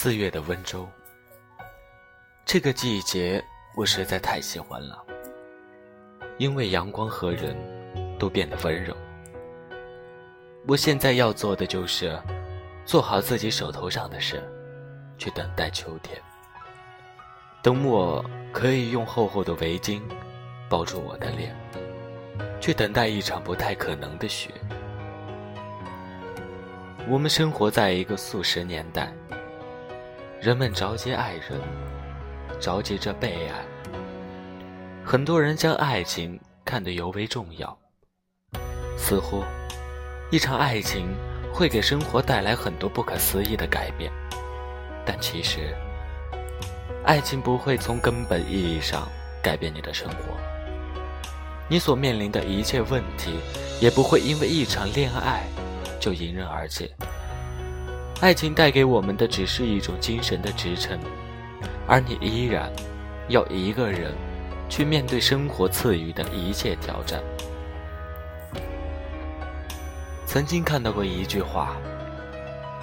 四月的温州，这个季节我实在太喜欢了，因为阳光和人都变得温柔。我现在要做的就是做好自己手头上的事，去等待秋天。等我可以用厚厚的围巾包住我的脸，去等待一场不太可能的雪。我们生活在一个素食年代，人们着急爱人，着急着被爱。很多人将爱情看得尤为重要，似乎一场爱情会给生活带来很多不可思议的改变，但其实，爱情不会从根本意义上改变你的生活。你所面临的一切问题，也不会因为一场恋爱。就迎刃而解。爱情带给我们的只是一种精神的支撑，而你依然要一个人去面对生活赐予的一切挑战。曾经看到过一句话：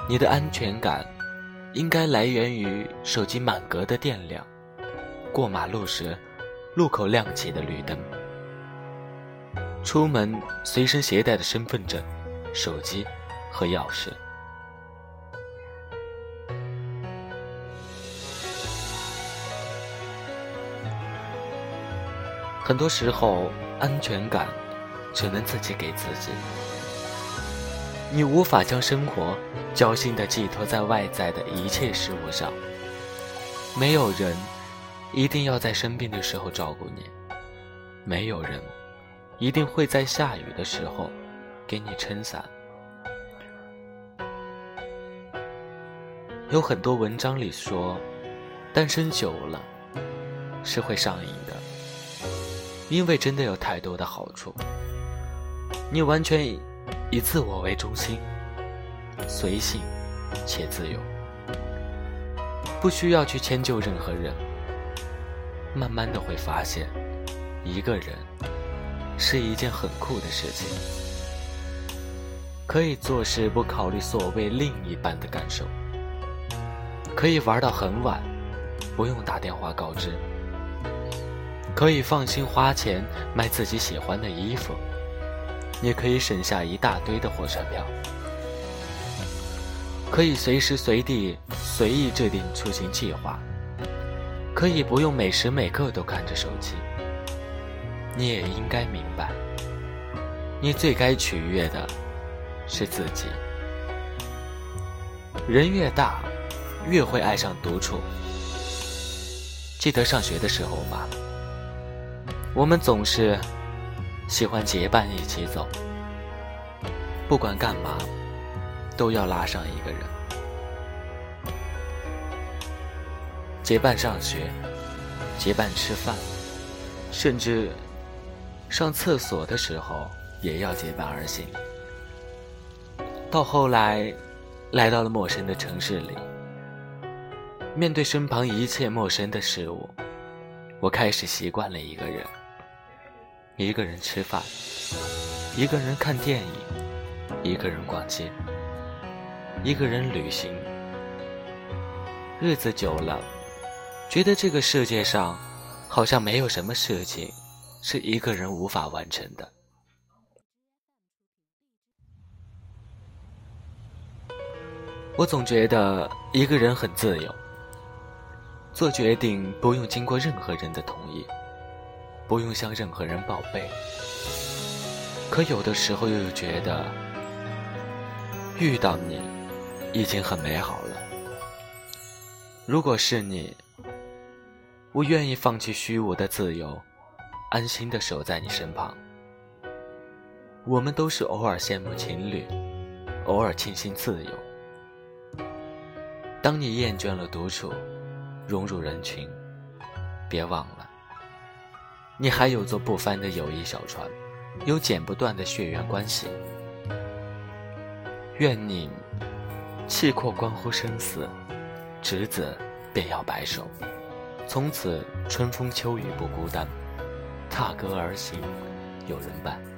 你的安全感应该来源于手机满格的电量，过马路时路口亮起的绿灯，出门随身携带的身份证。手机和钥匙。很多时候，安全感只能自己给自己。你无法将生活侥幸的寄托在外在的一切事物上。没有人一定要在生病的时候照顾你，没有人一定会在下雨的时候。给你撑伞。有很多文章里说，单身久了是会上瘾的，因为真的有太多的好处。你完全以以自我为中心，随性且自由，不需要去迁就任何人。慢慢的会发现，一个人是一件很酷的事情。可以做事不考虑所谓另一半的感受，可以玩到很晚，不用打电话告知，可以放心花钱买自己喜欢的衣服，也可以省下一大堆的火车票，可以随时随地随意制定出行计划，可以不用每时每刻都看着手机。你也应该明白，你最该取悦的。是自己。人越大，越会爱上独处。记得上学的时候吗？我们总是喜欢结伴一起走，不管干嘛，都要拉上一个人。结伴上学，结伴吃饭，甚至上厕所的时候也要结伴而行。到后来，来到了陌生的城市里，面对身旁一切陌生的事物，我开始习惯了一个人。一个人吃饭，一个人看电影，一个人逛街，一个人旅行。日子久了，觉得这个世界上好像没有什么事情是一个人无法完成的。我总觉得一个人很自由，做决定不用经过任何人的同意，不用向任何人报备。可有的时候又觉得，遇到你已经很美好了。如果是你，我愿意放弃虚无的自由，安心的守在你身旁。我们都是偶尔羡慕情侣，偶尔庆幸自由。当你厌倦了独处，融入人群，别忘了，你还有座不翻的友谊小船，有剪不断的血缘关系。愿你气阔关乎生死，执子便要白首，从此春风秋雨不孤单，踏歌而行有人伴。